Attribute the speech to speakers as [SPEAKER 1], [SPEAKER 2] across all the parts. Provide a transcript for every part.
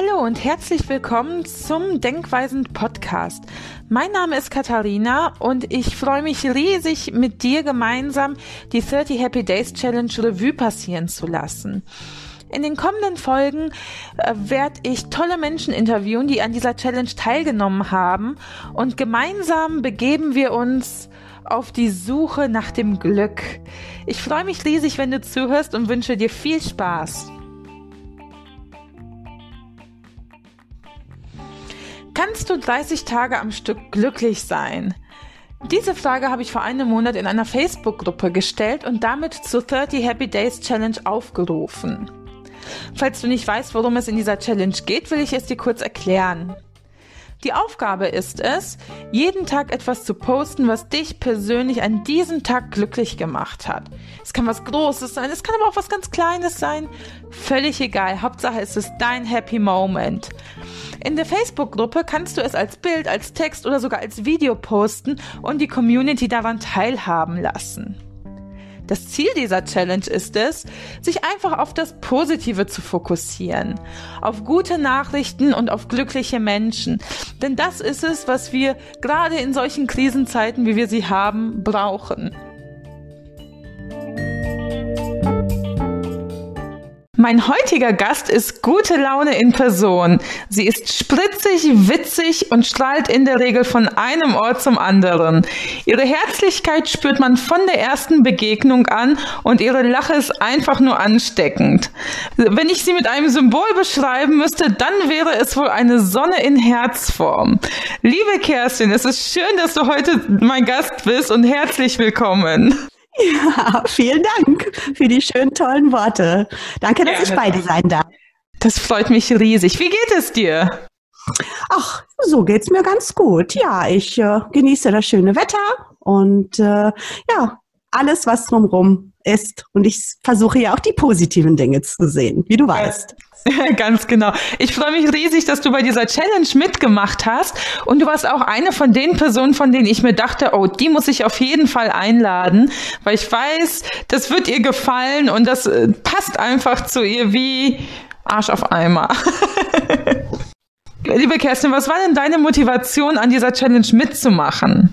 [SPEAKER 1] Hallo und herzlich willkommen zum Denkweisen Podcast. Mein Name ist Katharina und ich freue mich riesig, mit dir gemeinsam die 30 Happy Days Challenge Revue passieren zu lassen. In den kommenden Folgen äh, werde ich tolle Menschen interviewen, die an dieser Challenge teilgenommen haben und gemeinsam begeben wir uns auf die Suche nach dem Glück. Ich freue mich riesig, wenn du zuhörst und wünsche dir viel Spaß. Kannst du 30 Tage am Stück glücklich sein? Diese Frage habe ich vor einem Monat in einer Facebook-Gruppe gestellt und damit zur 30 Happy Days Challenge aufgerufen. Falls du nicht weißt, worum es in dieser Challenge geht, will ich es dir kurz erklären. Die Aufgabe ist es, jeden Tag etwas zu posten, was dich persönlich an diesem Tag glücklich gemacht hat. Es kann was Großes sein, es kann aber auch was ganz Kleines sein. Völlig egal. Hauptsache es ist dein Happy Moment. In der Facebook-Gruppe kannst du es als Bild, als Text oder sogar als Video posten und die Community daran teilhaben lassen. Das Ziel dieser Challenge ist es, sich einfach auf das Positive zu fokussieren, auf gute Nachrichten und auf glückliche Menschen. Denn das ist es, was wir gerade in solchen Krisenzeiten, wie wir sie haben, brauchen. Mein heutiger Gast ist gute Laune in Person. Sie ist spritzig, witzig und strahlt in der Regel von einem Ort zum anderen. Ihre Herzlichkeit spürt man von der ersten Begegnung an und ihre Lache ist einfach nur ansteckend. Wenn ich sie mit einem Symbol beschreiben müsste, dann wäre es wohl eine Sonne in Herzform. Liebe Kerstin, es ist schön, dass du heute mein Gast bist und herzlich willkommen.
[SPEAKER 2] Ja, vielen Dank für die schönen, tollen Worte. Danke, dass Gerne. ich bei dir sein darf.
[SPEAKER 1] Das freut mich riesig. Wie geht es dir?
[SPEAKER 2] Ach, so geht's mir ganz gut. Ja, ich äh, genieße das schöne Wetter und äh, ja, alles, was drumherum ist. Und ich versuche ja auch die positiven Dinge zu sehen, wie du weißt.
[SPEAKER 1] Ganz genau. Ich freue mich riesig, dass du bei dieser Challenge mitgemacht hast. Und du warst auch eine von den Personen, von denen ich mir dachte, oh, die muss ich auf jeden Fall einladen, weil ich weiß, das wird ihr gefallen und das äh, passt einfach zu ihr wie Arsch auf Eimer. Liebe Kerstin, was war denn deine Motivation, an dieser Challenge mitzumachen?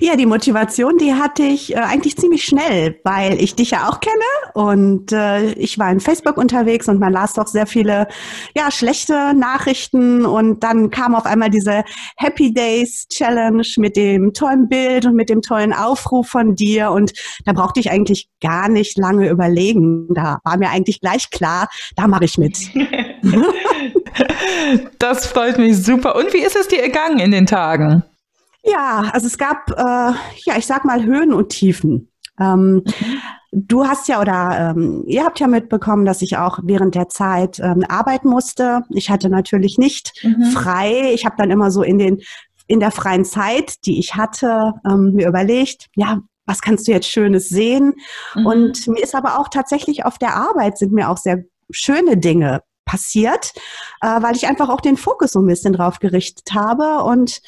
[SPEAKER 2] Ja, die Motivation, die hatte ich äh, eigentlich ziemlich schnell, weil ich dich ja auch kenne und äh, ich war in Facebook unterwegs und man las doch sehr viele ja schlechte Nachrichten und dann kam auf einmal diese Happy Days Challenge mit dem tollen Bild und mit dem tollen Aufruf von dir und da brauchte ich eigentlich gar nicht lange überlegen. Da war mir eigentlich gleich klar, da mache ich mit.
[SPEAKER 1] das freut mich super. Und wie ist es dir ergangen in den Tagen?
[SPEAKER 2] Ja, also es gab, äh, ja, ich sag mal Höhen und Tiefen. Ähm, Du hast ja oder ähm, ihr habt ja mitbekommen, dass ich auch während der Zeit ähm, arbeiten musste. Ich hatte natürlich nicht mhm. frei. Ich habe dann immer so in den in der freien Zeit, die ich hatte, ähm, mir überlegt, ja, was kannst du jetzt Schönes sehen? Mhm. Und mir ist aber auch tatsächlich auf der Arbeit sind mir auch sehr schöne Dinge passiert, äh, weil ich einfach auch den Fokus so ein bisschen drauf gerichtet habe und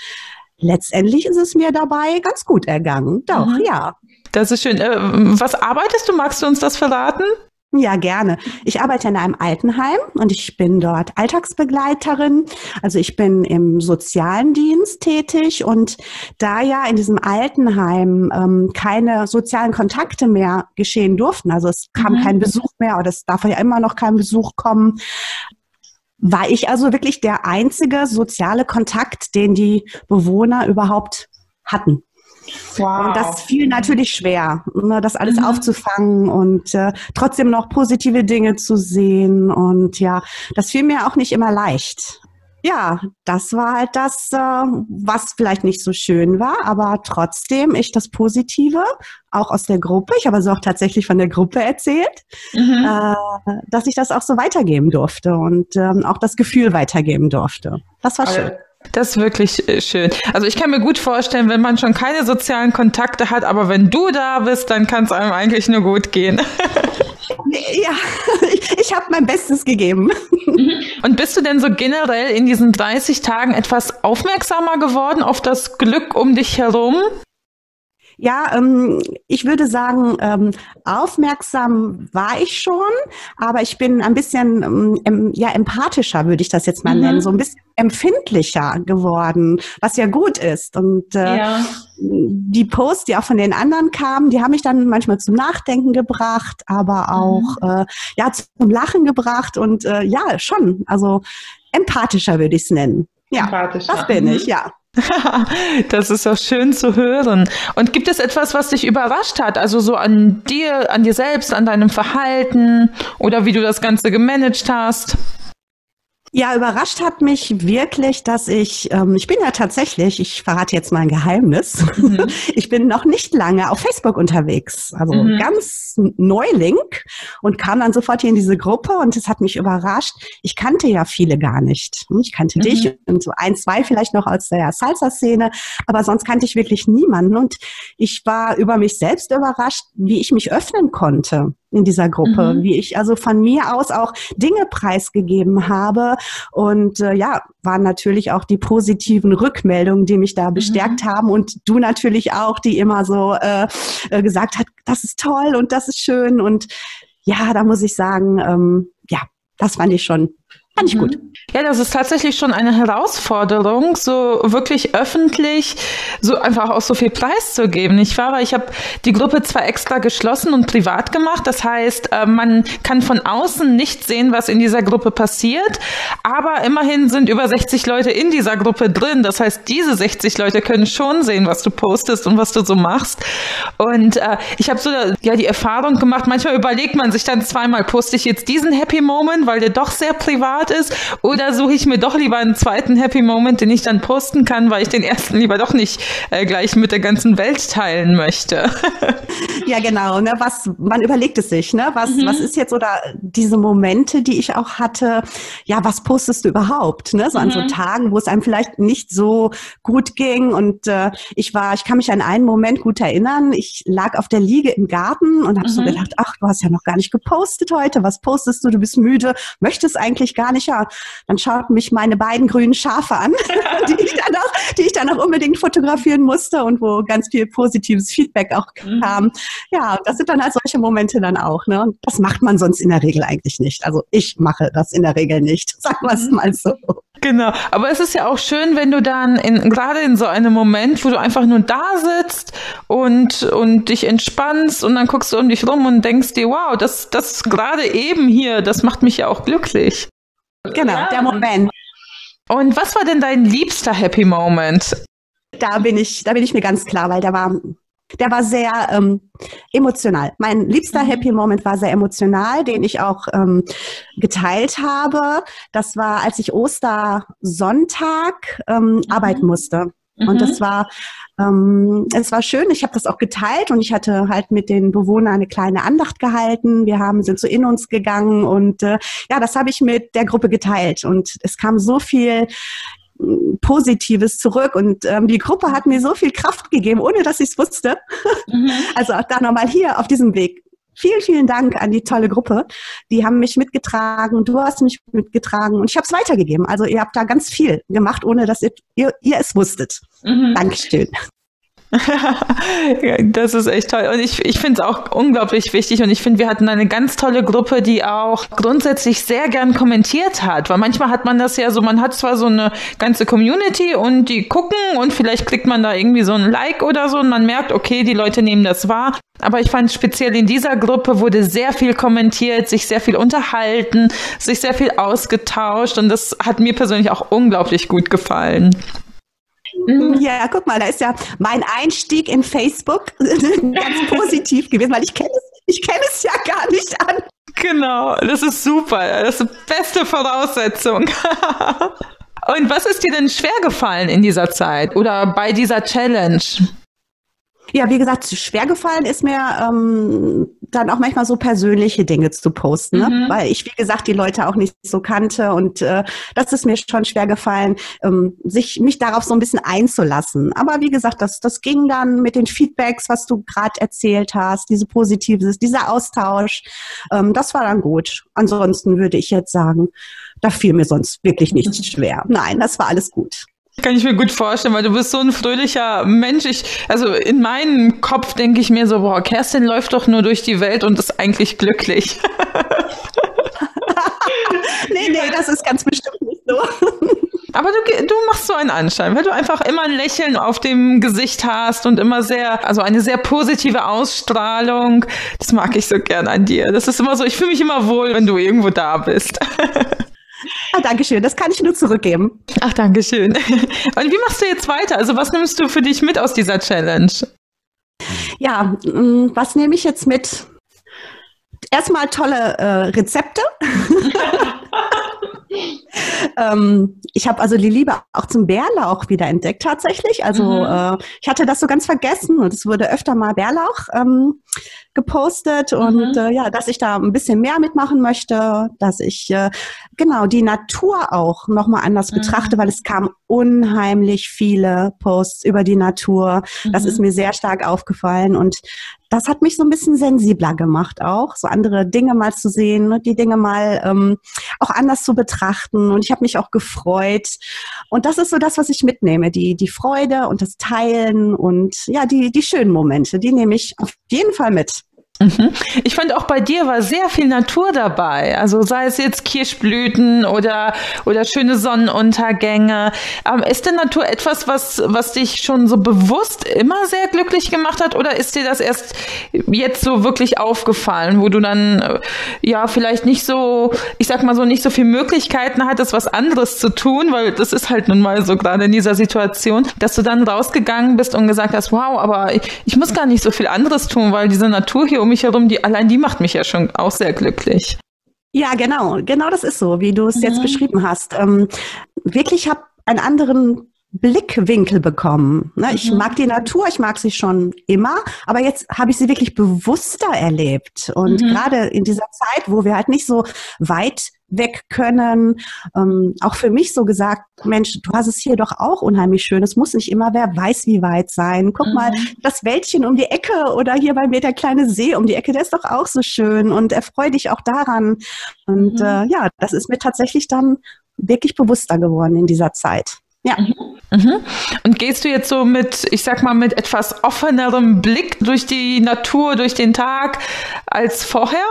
[SPEAKER 2] letztendlich ist es mir dabei ganz gut ergangen. Doch, mhm. ja.
[SPEAKER 1] Das ist schön. Äh, was arbeitest du? Magst du uns das verraten?
[SPEAKER 2] Ja, gerne. Ich arbeite in einem Altenheim und ich bin dort Alltagsbegleiterin. Also ich bin im sozialen Dienst tätig und da ja in diesem Altenheim ähm, keine sozialen Kontakte mehr geschehen durften, also es kam mhm. kein Besuch mehr oder es darf ja immer noch kein Besuch kommen, war ich also wirklich der einzige soziale Kontakt, den die Bewohner überhaupt hatten. Wow. Und das fiel natürlich schwer, ne, das alles mhm. aufzufangen und äh, trotzdem noch positive Dinge zu sehen. Und ja, das fiel mir auch nicht immer leicht ja, das war halt das, äh, was vielleicht nicht so schön war, aber trotzdem ich das Positive, auch aus der Gruppe, ich habe also auch tatsächlich von der Gruppe erzählt, mhm. äh, dass ich das auch so weitergeben durfte und ähm, auch das Gefühl weitergeben durfte. Das war schön.
[SPEAKER 1] Das ist wirklich äh, schön. Also ich kann mir gut vorstellen, wenn man schon keine sozialen Kontakte hat, aber wenn du da bist, dann kann es einem eigentlich nur gut gehen.
[SPEAKER 2] Ja, ich, ich habe mein Bestes gegeben.
[SPEAKER 1] Und bist du denn so generell in diesen 30 Tagen etwas aufmerksamer geworden auf das Glück um dich herum?
[SPEAKER 2] Ja, ähm, ich würde sagen, ähm, aufmerksam war ich schon, aber ich bin ein bisschen ähm, ja empathischer, würde ich das jetzt mal mhm. nennen, so ein bisschen empfindlicher geworden, was ja gut ist. Und äh, ja. die Posts, die auch von den anderen kamen, die haben mich dann manchmal zum Nachdenken gebracht, aber auch mhm. äh, ja zum Lachen gebracht und äh, ja schon, also empathischer würde ich es nennen. Ja, das bin ich, mhm. ja.
[SPEAKER 1] das ist auch schön zu hören. Und gibt es etwas, was dich überrascht hat? Also so an dir, an dir selbst, an deinem Verhalten oder wie du das Ganze gemanagt hast?
[SPEAKER 2] Ja, überrascht hat mich wirklich, dass ich, ähm, ich bin ja tatsächlich, ich verrate jetzt mal ein Geheimnis, mhm. ich bin noch nicht lange auf Facebook unterwegs, also mhm. ganz Neuling und kam dann sofort hier in diese Gruppe und es hat mich überrascht. Ich kannte ja viele gar nicht. Ich kannte mhm. dich und so ein, zwei vielleicht noch aus der Salsa-Szene, aber sonst kannte ich wirklich niemanden und ich war über mich selbst überrascht, wie ich mich öffnen konnte in dieser Gruppe, mhm. wie ich also von mir aus auch Dinge preisgegeben habe und äh, ja, waren natürlich auch die positiven Rückmeldungen, die mich da bestärkt mhm. haben und du natürlich auch, die immer so äh, äh, gesagt hat, das ist toll und das ist schön und ja, da muss ich sagen, ähm, ja, das fand ich schon Fand ich gut.
[SPEAKER 1] Mhm. Ja, das ist tatsächlich schon eine Herausforderung, so wirklich öffentlich, so einfach auch so viel Preis zu geben. Ich war, ich habe die Gruppe zwar extra geschlossen und privat gemacht, das heißt, äh, man kann von außen nicht sehen, was in dieser Gruppe passiert, aber immerhin sind über 60 Leute in dieser Gruppe drin. Das heißt, diese 60 Leute können schon sehen, was du postest und was du so machst. Und äh, ich habe so ja die Erfahrung gemacht, manchmal überlegt man sich dann zweimal, poste ich jetzt diesen Happy Moment, weil der doch sehr privat Ort ist, oder suche ich mir doch lieber einen zweiten Happy Moment, den ich dann posten kann, weil ich den ersten lieber doch nicht äh, gleich mit der ganzen Welt teilen möchte.
[SPEAKER 2] ja, genau. Ne? Was, man überlegt es sich, ne? Was, mhm. was ist jetzt oder diese Momente, die ich auch hatte, ja, was postest du überhaupt? Ne? So an so mhm. Tagen, wo es einem vielleicht nicht so gut ging. Und äh, ich war, ich kann mich an einen Moment gut erinnern. Ich lag auf der Liege im Garten und habe mhm. so gedacht, ach, du hast ja noch gar nicht gepostet heute. Was postest du? Du bist müde, möchtest eigentlich gar nicht nicht, ja, dann schauten mich meine beiden grünen Schafe an, die, ich dann auch, die ich dann auch unbedingt fotografieren musste und wo ganz viel positives Feedback auch mhm. kam. Mhm. Ja, das sind dann halt solche Momente dann auch. Ne? Und das macht man sonst in der Regel eigentlich nicht. Also ich mache das in der Regel nicht, sagen wir es mal so.
[SPEAKER 1] Genau, aber es ist ja auch schön, wenn du dann in, gerade in so einem Moment, wo du einfach nur da sitzt und, und dich entspannst und dann guckst du um dich rum und denkst dir, wow, das, das gerade eben hier, das macht mich ja auch glücklich.
[SPEAKER 2] Genau, ja. der Moment.
[SPEAKER 1] Und was war denn dein liebster Happy Moment?
[SPEAKER 2] Da bin ich, da bin ich mir ganz klar, weil der war, der war sehr ähm, emotional. Mein liebster mhm. Happy Moment war sehr emotional, den ich auch ähm, geteilt habe. Das war, als ich Ostersonntag ähm, mhm. arbeiten musste. Mhm. Und das war ähm, es war schön, ich habe das auch geteilt und ich hatte halt mit den Bewohnern eine kleine Andacht gehalten. Wir haben sind so in uns gegangen und äh, ja, das habe ich mit der Gruppe geteilt und es kam so viel mm, Positives zurück und ähm, die Gruppe hat mir so viel Kraft gegeben, ohne dass ich es wusste. Mhm. Also auch da nochmal hier auf diesem Weg Vielen, vielen Dank an die tolle Gruppe. Die haben mich mitgetragen, du hast mich mitgetragen und ich habe es weitergegeben. Also ihr habt da ganz viel gemacht, ohne dass ihr, ihr, ihr es wusstet. Mhm. Dankeschön.
[SPEAKER 1] das ist echt toll. Und ich, ich finde es auch unglaublich wichtig. Und ich finde, wir hatten eine ganz tolle Gruppe, die auch grundsätzlich sehr gern kommentiert hat. Weil manchmal hat man das ja so, man hat zwar so eine ganze Community und die gucken und vielleicht kriegt man da irgendwie so ein Like oder so und man merkt, okay, die Leute nehmen das wahr. Aber ich fand speziell in dieser Gruppe wurde sehr viel kommentiert, sich sehr viel unterhalten, sich sehr viel ausgetauscht und das hat mir persönlich auch unglaublich gut gefallen.
[SPEAKER 2] Mhm. Ja, guck mal, da ist ja mein Einstieg in Facebook ganz positiv gewesen, weil ich kenne es, ich kenne es ja gar nicht an.
[SPEAKER 1] Genau, das ist super. Das ist die beste Voraussetzung. Und was ist dir denn schwer gefallen in dieser Zeit oder bei dieser Challenge?
[SPEAKER 2] Ja, wie gesagt, schwer gefallen ist mir ähm, dann auch manchmal so persönliche Dinge zu posten, ne? Mhm. weil ich, wie gesagt, die Leute auch nicht so kannte und äh, das ist mir schon schwer gefallen, ähm, sich mich darauf so ein bisschen einzulassen. Aber wie gesagt, das, das ging dann mit den Feedbacks, was du gerade erzählt hast, diese Positives, dieser Austausch, ähm, das war dann gut. Ansonsten würde ich jetzt sagen, da fiel mir sonst wirklich nichts schwer. Nein, das war alles gut.
[SPEAKER 1] Kann ich mir gut vorstellen, weil du bist so ein fröhlicher Mensch. Ich, also in meinem Kopf denke ich mir so, boah, Kerstin läuft doch nur durch die Welt und ist eigentlich glücklich.
[SPEAKER 2] nee, nee, das ist ganz bestimmt nicht so.
[SPEAKER 1] Aber du, du machst so einen Anschein, weil du einfach immer ein Lächeln auf dem Gesicht hast und immer sehr, also eine sehr positive Ausstrahlung. Das mag ich so gern an dir. Das ist immer so, ich fühle mich immer wohl, wenn du irgendwo da bist.
[SPEAKER 2] Ah, Dankeschön, das kann ich nur zurückgeben.
[SPEAKER 1] Ach, Dankeschön. Und wie machst du jetzt weiter? Also was nimmst du für dich mit aus dieser Challenge?
[SPEAKER 2] Ja, mm, was nehme ich jetzt mit? Erstmal tolle äh, Rezepte. ähm, ich habe also die Liebe auch zum Bärlauch wieder entdeckt tatsächlich. Also mhm. äh, ich hatte das so ganz vergessen und es wurde öfter mal Bärlauch ähm, gepostet mhm. und äh, ja, dass ich da ein bisschen mehr mitmachen möchte, dass ich äh, genau die Natur auch nochmal anders mhm. betrachte, weil es kamen unheimlich viele Posts über die Natur. Das ist mhm. mir sehr stark aufgefallen und das hat mich so ein bisschen sensibler gemacht auch, so andere Dinge mal zu sehen, die Dinge mal ähm, auch anders zu betrachten. Und ich habe mich auch gefreut. Und das ist so das, was ich mitnehme, die, die Freude und das Teilen und ja, die, die schönen Momente, die nehme ich auf jeden Fall mit.
[SPEAKER 1] Mhm. Ich fand auch bei dir war sehr viel Natur dabei. Also sei es jetzt Kirschblüten oder, oder schöne Sonnenuntergänge. Ähm, ist denn Natur etwas, was, was dich schon so bewusst immer sehr glücklich gemacht hat? Oder ist dir das erst jetzt so wirklich aufgefallen, wo du dann, äh, ja, vielleicht nicht so, ich sag mal so, nicht so viel Möglichkeiten hattest, was anderes zu tun, weil das ist halt nun mal so gerade in dieser Situation, dass du dann rausgegangen bist und gesagt hast, wow, aber ich, ich muss gar nicht so viel anderes tun, weil diese Natur hier um mich herum, die allein die macht mich ja schon auch sehr glücklich.
[SPEAKER 2] Ja, genau, genau das ist so, wie du es mhm. jetzt beschrieben hast. Ähm, wirklich habe einen anderen Blickwinkel bekommen. Ne? Ich mhm. mag die Natur, ich mag sie schon immer, aber jetzt habe ich sie wirklich bewusster erlebt. Und mhm. gerade in dieser Zeit, wo wir halt nicht so weit weg können, ähm, auch für mich so gesagt, Mensch, du hast es hier doch auch unheimlich schön. Es muss nicht immer wer weiß wie weit sein. Guck mhm. mal, das Wäldchen um die Ecke oder hier bei mir der kleine See um die Ecke, der ist doch auch so schön und erfreu dich auch daran. Und mhm. äh, ja, das ist mir tatsächlich dann wirklich bewusster geworden in dieser Zeit. Ja.
[SPEAKER 1] Mhm. mhm. Und gehst du jetzt so mit, ich sag mal, mit etwas offenerem Blick durch die Natur, durch den Tag als vorher?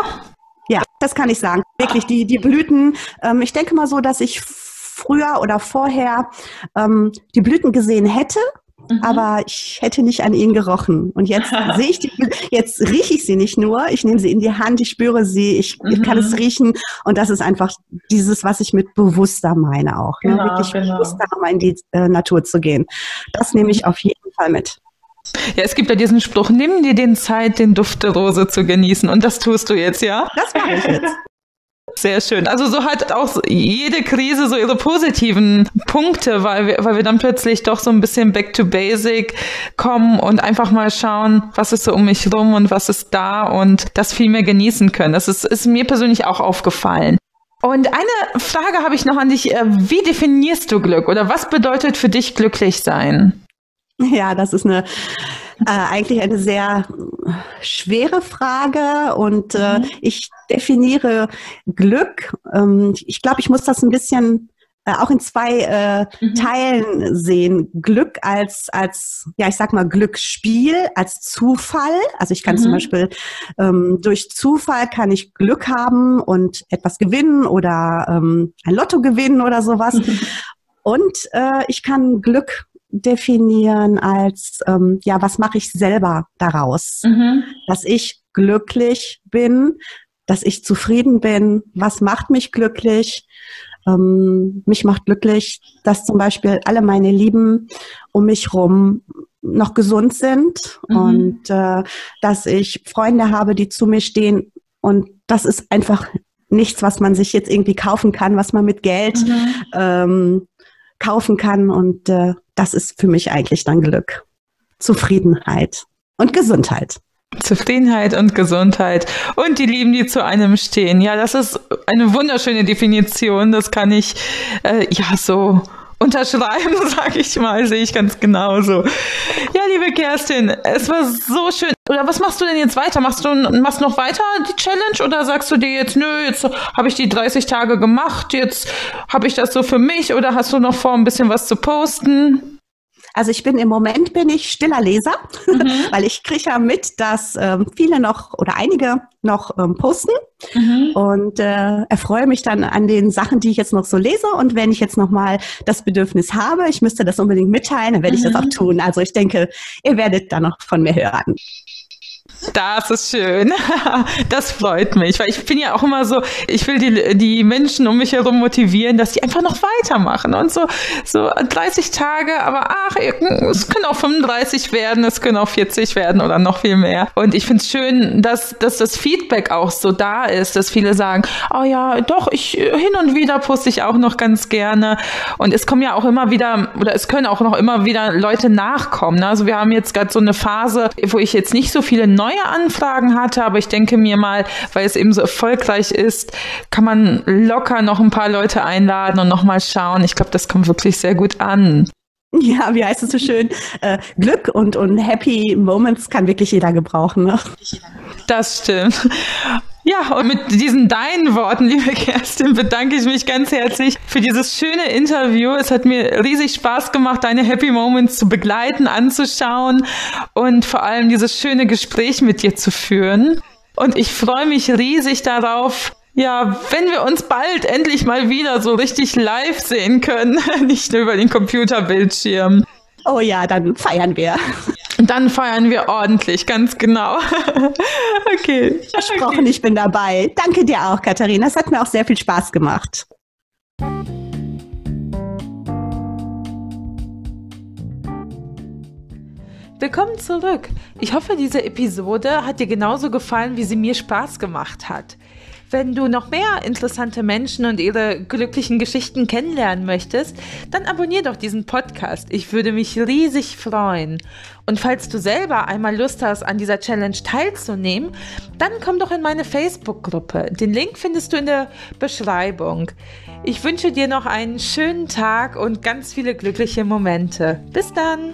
[SPEAKER 2] Ja, das kann ich sagen. Wirklich, die, die Blüten, ähm, ich denke mal so, dass ich früher oder vorher ähm, die Blüten gesehen hätte Mhm. aber ich hätte nicht an ihnen gerochen. Und jetzt sehe ich die, jetzt rieche ich sie nicht nur, ich nehme sie in die Hand, ich spüre sie, ich, mhm. kann es riechen. Und das ist einfach dieses, was ich mit bewusster meine auch. Ne? Genau, ne? Wirklich genau. bewusster mal in die äh, Natur zu gehen. Das nehme ich auf jeden Fall mit.
[SPEAKER 1] Ja, es gibt ja diesen Spruch, nimm dir den Zeit, den Duft der Rose zu genießen. Und das tust du jetzt, ja?
[SPEAKER 2] Das mache ich jetzt.
[SPEAKER 1] Sehr schön. Also so hat auch jede Krise so ihre positiven Punkte, weil wir, weil wir dann plötzlich doch so ein bisschen back to basic kommen und einfach mal schauen, was ist so um mich rum und was ist da und das viel mehr genießen können. Das ist, ist mir persönlich auch aufgefallen. Und eine Frage habe ich noch an dich. Äh, wie definierst du Glück oder was bedeutet für dich glücklich sein?
[SPEAKER 2] Ja, das ist eine äh, eigentlich eine sehr schwere Frage und äh, mhm. ich definiere Glück. Ähm, ich glaube, ich muss das ein bisschen äh, auch in zwei äh, mhm. Teilen sehen. Glück als, als, ja, ich sag mal, Glücksspiel, als Zufall. Also ich kann mhm. zum Beispiel ähm, durch Zufall kann ich Glück haben und etwas gewinnen oder ähm, ein Lotto gewinnen oder sowas. Mhm. Und äh, ich kann Glück definieren als, ähm, ja, was mache ich selber daraus? Mhm. Dass ich glücklich bin, dass ich zufrieden bin, was macht mich glücklich? Ähm, mich macht glücklich, dass zum Beispiel alle meine Lieben um mich rum noch gesund sind mhm. und äh, dass ich Freunde habe, die zu mir stehen. Und das ist einfach nichts, was man sich jetzt irgendwie kaufen kann, was man mit Geld mhm. ähm, kaufen kann. Und äh, das ist für mich eigentlich dann Glück. Zufriedenheit und Gesundheit.
[SPEAKER 1] Zufriedenheit und Gesundheit und die Lieben, die zu einem stehen. Ja, das ist eine wunderschöne Definition. Das kann ich äh, ja so unterschreiben, sage ich mal, sehe ich ganz genauso. Ja, liebe Kerstin, es war so schön. Oder was machst du denn jetzt weiter? Machst du machst noch weiter die Challenge oder sagst du dir jetzt, nö, jetzt habe ich die 30 Tage gemacht, jetzt habe ich das so für mich oder hast du noch vor, ein bisschen was zu posten?
[SPEAKER 2] Also ich bin im Moment bin ich stiller Leser, mhm. weil ich kriege ja mit, dass ähm, viele noch oder einige noch ähm, posten mhm. und äh, erfreue mich dann an den Sachen, die ich jetzt noch so lese. Und wenn ich jetzt noch mal das Bedürfnis habe, ich müsste das unbedingt mitteilen, dann werde ich das mhm. auch tun. Also ich denke, ihr werdet da noch von mir hören.
[SPEAKER 1] Das ist schön. Das freut mich, weil ich bin ja auch immer so, ich will die, die Menschen um mich herum motivieren, dass sie einfach noch weitermachen und so, so 30 Tage, aber ach, es können auch 35 werden, es können auch 40 werden oder noch viel mehr. Und ich finde es schön, dass, dass das Feedback auch so da ist, dass viele sagen, oh ja, doch, ich hin und wieder poste ich auch noch ganz gerne. Und es kommen ja auch immer wieder, oder es können auch noch immer wieder Leute nachkommen. Also wir haben jetzt gerade so eine Phase, wo ich jetzt nicht so viele neue Anfragen hatte, aber ich denke mir mal, weil es eben so erfolgreich ist, kann man locker noch ein paar Leute einladen und nochmal schauen. Ich glaube, das kommt wirklich sehr gut an.
[SPEAKER 2] Ja, wie heißt es so schön? Äh, Glück und, und Happy Moments kann wirklich jeder gebrauchen. Ne?
[SPEAKER 1] Das stimmt. Ja, und mit diesen deinen Worten, liebe Kerstin, bedanke ich mich ganz herzlich für dieses schöne Interview. Es hat mir riesig Spaß gemacht, deine Happy Moments zu begleiten, anzuschauen und vor allem dieses schöne Gespräch mit dir zu führen. Und ich freue mich riesig darauf, ja, wenn wir uns bald endlich mal wieder so richtig live sehen können, nicht nur über den Computerbildschirm.
[SPEAKER 2] Oh ja, dann feiern wir.
[SPEAKER 1] Dann feiern wir ordentlich, ganz genau.
[SPEAKER 2] okay. Versprochen, okay. ich bin dabei. Danke dir auch, Katharina. Es hat mir auch sehr viel Spaß gemacht.
[SPEAKER 1] Willkommen zurück. Ich hoffe, diese Episode hat dir genauso gefallen, wie sie mir Spaß gemacht hat. Wenn du noch mehr interessante Menschen und ihre glücklichen Geschichten kennenlernen möchtest, dann abonnier doch diesen Podcast. Ich würde mich riesig freuen. Und falls du selber einmal Lust hast, an dieser Challenge teilzunehmen, dann komm doch in meine Facebook-Gruppe. Den Link findest du in der Beschreibung. Ich wünsche dir noch einen schönen Tag und ganz viele glückliche Momente. Bis dann!